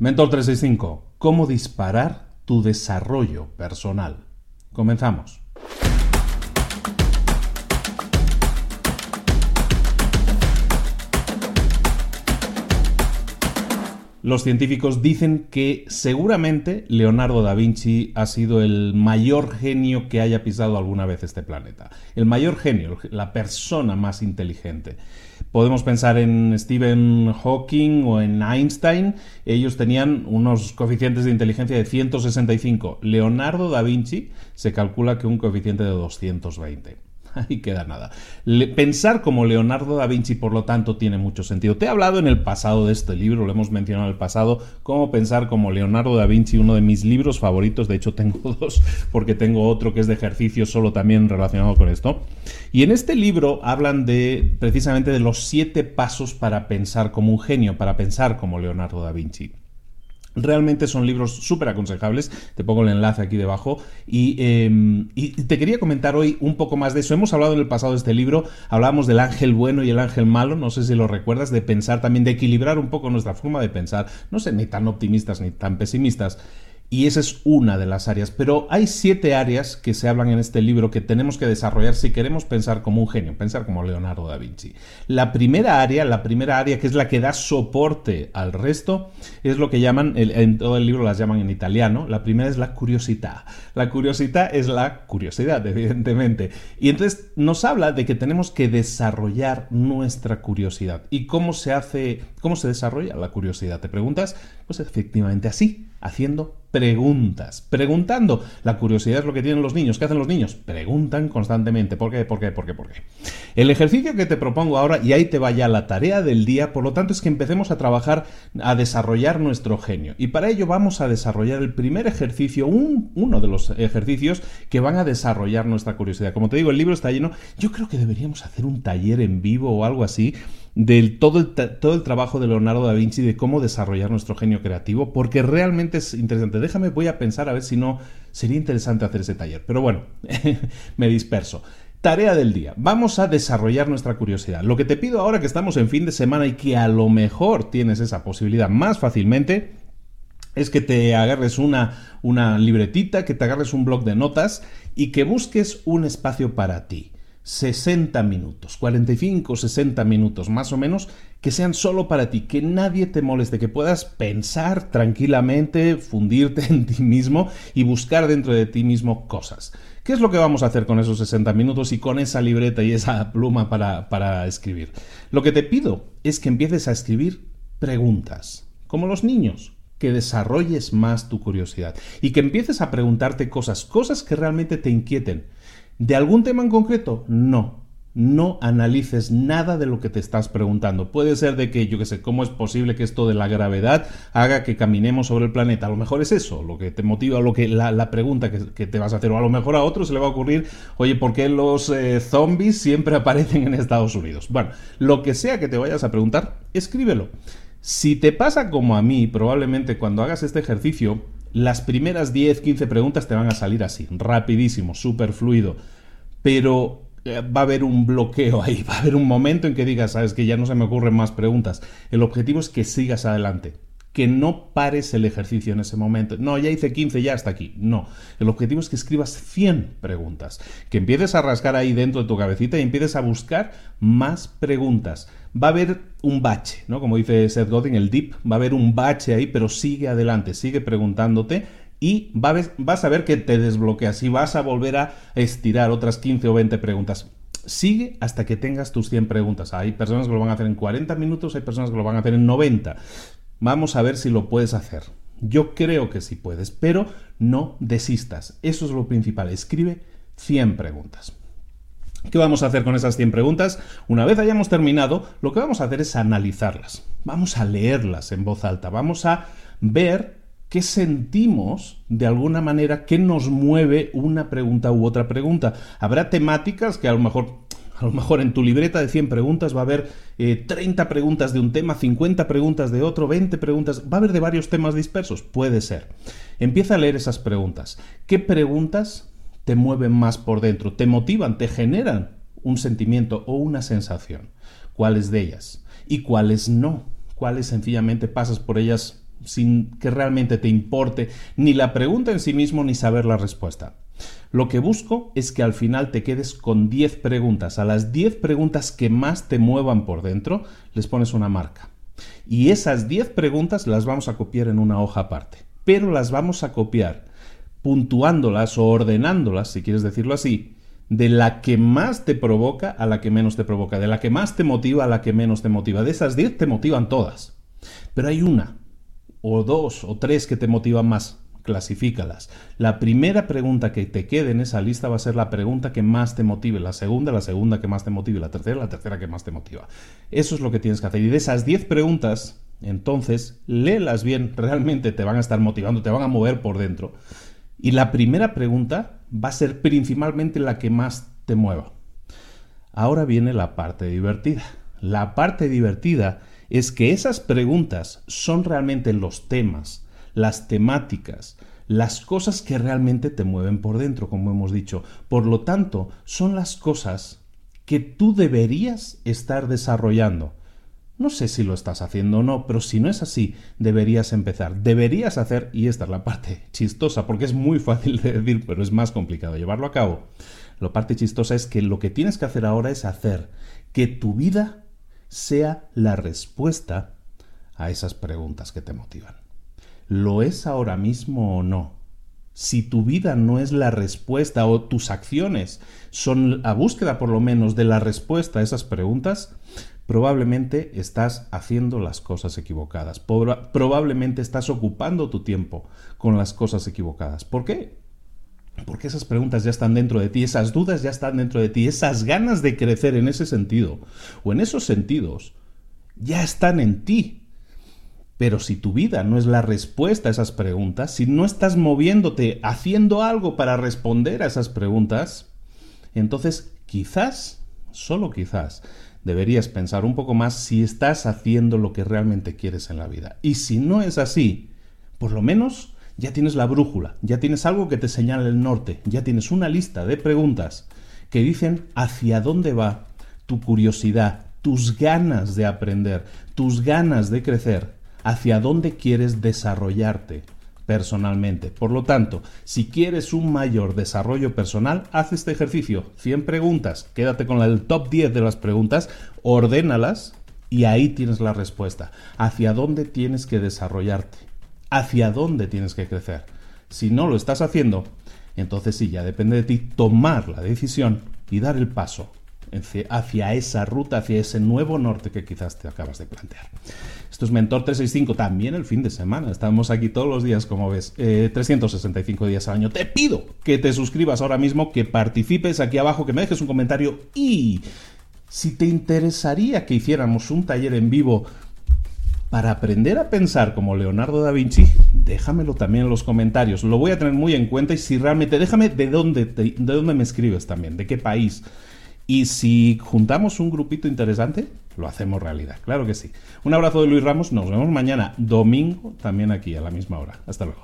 Mentor 365, ¿cómo disparar tu desarrollo personal? Comenzamos. Los científicos dicen que seguramente Leonardo da Vinci ha sido el mayor genio que haya pisado alguna vez este planeta. El mayor genio, la persona más inteligente. Podemos pensar en Stephen Hawking o en Einstein. Ellos tenían unos coeficientes de inteligencia de 165. Leonardo da Vinci se calcula que un coeficiente de 220. Ahí queda nada. pensar como Leonardo da Vinci, por lo tanto, tiene mucho sentido. Te he hablado en el pasado de este libro, lo hemos mencionado en el pasado, cómo pensar como Leonardo da Vinci, uno de mis libros favoritos, de hecho tengo dos, porque tengo otro que es de ejercicio solo también relacionado con esto. Y en este libro hablan de precisamente de los siete pasos para pensar como un genio, para pensar como Leonardo da Vinci. Realmente son libros súper aconsejables, te pongo el enlace aquí debajo. Em, y, te quería comentar hoy un poco más de eso. Hemos hablado en el pasado de este libro, hablábamos del ángel bueno y el ángel malo, no sé si lo recuerdas, de pensar también, de equilibrar un poco nuestra forma de pensar, no sé, ni tan optimistas ni tan pesimistas. Y esa es una de las áreas. Pero hay siete áreas que se hablan en este libro que tenemos que desarrollar si queremos pensar como un genio, pensar como Leonardo da Vinci. La primera área, la primera área que es la que da soporte al resto, es lo que llaman, en todo el libro las llaman en italiano, la primera es la curiosidad. La curiosidad es la curiosidad, evidentemente. Y entonces nos habla de que tenemos que desarrollar nuestra curiosidad. ¿Y cómo se hace, cómo se desarrolla la curiosidad? ¿Te preguntas? Pues efectivamente así haciendo preguntas, preguntando. La curiosidad es lo que tienen los niños. ¿Qué hacen los niños? Preguntan constantemente. ¿Por qué? ¿Por qué? ¿Por qué? ¿Por qué? El ejercicio que te propongo ahora, y ahí te va ya la tarea del día, por lo tanto es que empecemos a trabajar, a desarrollar nuestro genio. Y para ello vamos a desarrollar el primer ejercicio, uno de los ejercicios que van a desarrollar nuestra curiosidad. Como te digo, el libro está lleno. Yo creo que deberíamos hacer un taller en vivo o algo así del todo el, todo el trabajo de Leonardo da Vinci de cómo desarrollar nuestro genio creativo, porque realmente es interesante. Déjame, voy a pensar a ver si no sería interesante hacer ese taller. Pero bueno, me disperso. Tarea del día. Vamos a desarrollar nuestra curiosidad. Lo que te pido ahora que estamos en fin de semana y que a lo mejor tienes esa posibilidad más fácilmente, es que te agarres una, una libretita, que te agarres un blog de notas y que busques un espacio para ti. 60 minutos, 45, 60 minutos más o menos, que sean solo para ti, que nadie te moleste, que puedas pensar tranquilamente, fundirte en ti mismo y buscar dentro de ti mismo cosas. ¿Qué es lo que vamos a hacer con esos 60 minutos y con esa libreta y esa pluma para, para escribir? Lo que te pido es que empieces a escribir preguntas, como los niños, que desarrolles más tu curiosidad y que empieces a preguntarte cosas, cosas que realmente te inquieten ¿De algún tema en concreto? No. No analices nada de lo que te estás preguntando. Puede ser de que, yo qué sé, ¿cómo es posible que esto de la gravedad haga que caminemos sobre el planeta? A lo mejor es eso, lo que te motiva, lo que la, pregunta que, te vas a hacer. O a lo mejor a otro se le va a ocurrir, oye, ¿por qué los eh, zombies siempre aparecen en Estados Unidos? Bueno, lo que sea que te vayas a preguntar, escríbelo. Si te pasa como a mí, probablemente cuando hagas este ejercicio, las primeras 10, 15 preguntas te van a salir así, rapidísimo, súper fluido. Pero eh, va a haber un bloqueo ahí, va a haber un momento en que digas, sabes que ya no se me ocurren más preguntas. El objetivo es que sigas adelante, que no pares el ejercicio en ese momento. No, ya hice 15, ya hasta aquí. No, el objetivo es que escribas 100 preguntas, que empieces a rascar ahí dentro de tu cabecita y empieces a buscar más preguntas va a haber un bache, ¿no? Como dice Seth Godin, el deep, va a haber un bache ahí, pero sigue adelante, sigue preguntándote y vas a ver que te desbloqueas y vas a volver a estirar otras 15 o 20 preguntas. Sigue hasta que tengas tus 100 preguntas. Hay personas que lo van a hacer en 40 minutos, hay personas que lo van a hacer en 90. Vamos a ver si lo puedes hacer. Yo creo que sí puedes, pero no desistas. Eso es lo principal. Escribe 100 preguntas. ¿Qué vamos a hacer con esas 100 preguntas? Una vez hayamos terminado, lo que vamos a hacer es analizarlas. Vamos a leerlas en voz alta. Vamos a ver qué sentimos de alguna manera, qué nos mueve una pregunta u otra pregunta. Habrá temáticas que a lo mejor a lo mejor en tu libreta de 100 preguntas va a haber 30 eh, preguntas de un tema, 50 preguntas de otro, 20 preguntas, va a haber de varios temas dispersos, puede ser. Empieza a leer esas preguntas. ¿Qué preguntas te mueven más por dentro, te motivan, te generan un sentimiento o una sensación. ¿Cuáles de ellas? Y cuáles no. Cuáles sencillamente pasas por ellas sin que realmente te importe ni la pregunta en sí mismo ni saber la respuesta. Lo que busco es que al final te quedes con 10 preguntas. A las 10 preguntas que más te muevan por dentro, les pones una marca. Y esas 10 preguntas las vamos a copiar en una hoja aparte. Pero las vamos a copiar puntuándolas o ordenándolas, si quieres decirlo así, de la que más te provoca a la que menos te provoca, de la que más te motiva a la que menos te motiva. De esas 10 te motivan todas. Pero hay una, o dos, o tres que te motivan más clasifícalas. La primera pregunta que te quede en esa lista va a ser la pregunta que más te motive, la segunda, la segunda que más te motive, la tercera, la tercera que más te motiva. Eso es lo que tienes que hacer. Y de esas 10 preguntas, entonces, léelas bien, realmente te van a estar motivando, te van a mover por dentro. Y la primera pregunta va a ser principalmente la que más te mueva. Ahora viene la parte divertida. La parte divertida es que esas preguntas son realmente los temas, las temáticas, las cosas que realmente te mueven por dentro, como hemos dicho. Por lo tanto, son las cosas que tú deberías estar desarrollando. No sé si lo estás haciendo o no, pero si no es así, deberías empezar. Deberías hacer, y esta es la parte chistosa, porque es muy fácil de decir, pero es más complicado llevarlo a cabo. La parte chistosa es que lo que tienes que hacer ahora es hacer que tu vida sea la respuesta a esas preguntas que te motivan. ¿Lo es ahora mismo o no? Si tu vida no es la respuesta o tus acciones son la búsqueda por lo menos de la respuesta a esas preguntas, probablemente estás haciendo las cosas equivocadas. Probablemente estás ocupando tu tiempo con las cosas equivocadas. ¿Por qué? Porque esas preguntas ya están dentro de ti, esas dudas ya están dentro de ti, esas ganas de crecer en ese sentido o en esos sentidos ya están en ti. Pero si tu vida no es la respuesta a esas preguntas, si no estás moviéndote, haciendo algo para responder a esas preguntas, entonces quizás, solo quizás, deberías pensar un poco más si estás haciendo lo que realmente quieres en la vida. Y si no es así, por lo menos ya tienes la brújula, ya tienes algo que te señala el norte, ya tienes una lista de preguntas que dicen hacia dónde va tu curiosidad, tus ganas de aprender, tus ganas de crecer, hacia dónde quieres desarrollarte personalmente. Por lo tanto, si quieres un mayor desarrollo personal, haz este ejercicio. 100 preguntas, quédate con el top 10 de las preguntas, ordénalas y ahí tienes la respuesta. ¿Hacia dónde tienes que desarrollarte? hacia dónde tienes que crecer. Si no lo estás haciendo, entonces sí, ya depende de ti tomar la decisión y dar el paso hacia esa ruta, hacia ese nuevo norte que quizás te acabas de plantear. Esto es Mentor 365, también el fin de semana. Estamos aquí todos los días, como ves, 365 eh, días al año. Te pido que te suscribas ahora mismo, que participes aquí abajo, que me dejes un comentario y si te interesaría que hiciéramos un taller en vivo para aprender a pensar como Leonardo da Vinci, déjamelo también en los comentarios. Lo voy a tener muy en cuenta y si realmente, déjame de dónde, de dónde me escribes también, de qué país. Y si juntamos un grupito interesante, lo hacemos realidad. Claro que sí. Un abrazo de Luis Ramos. Nos vemos mañana, domingo, también aquí a la misma hora. Hasta luego.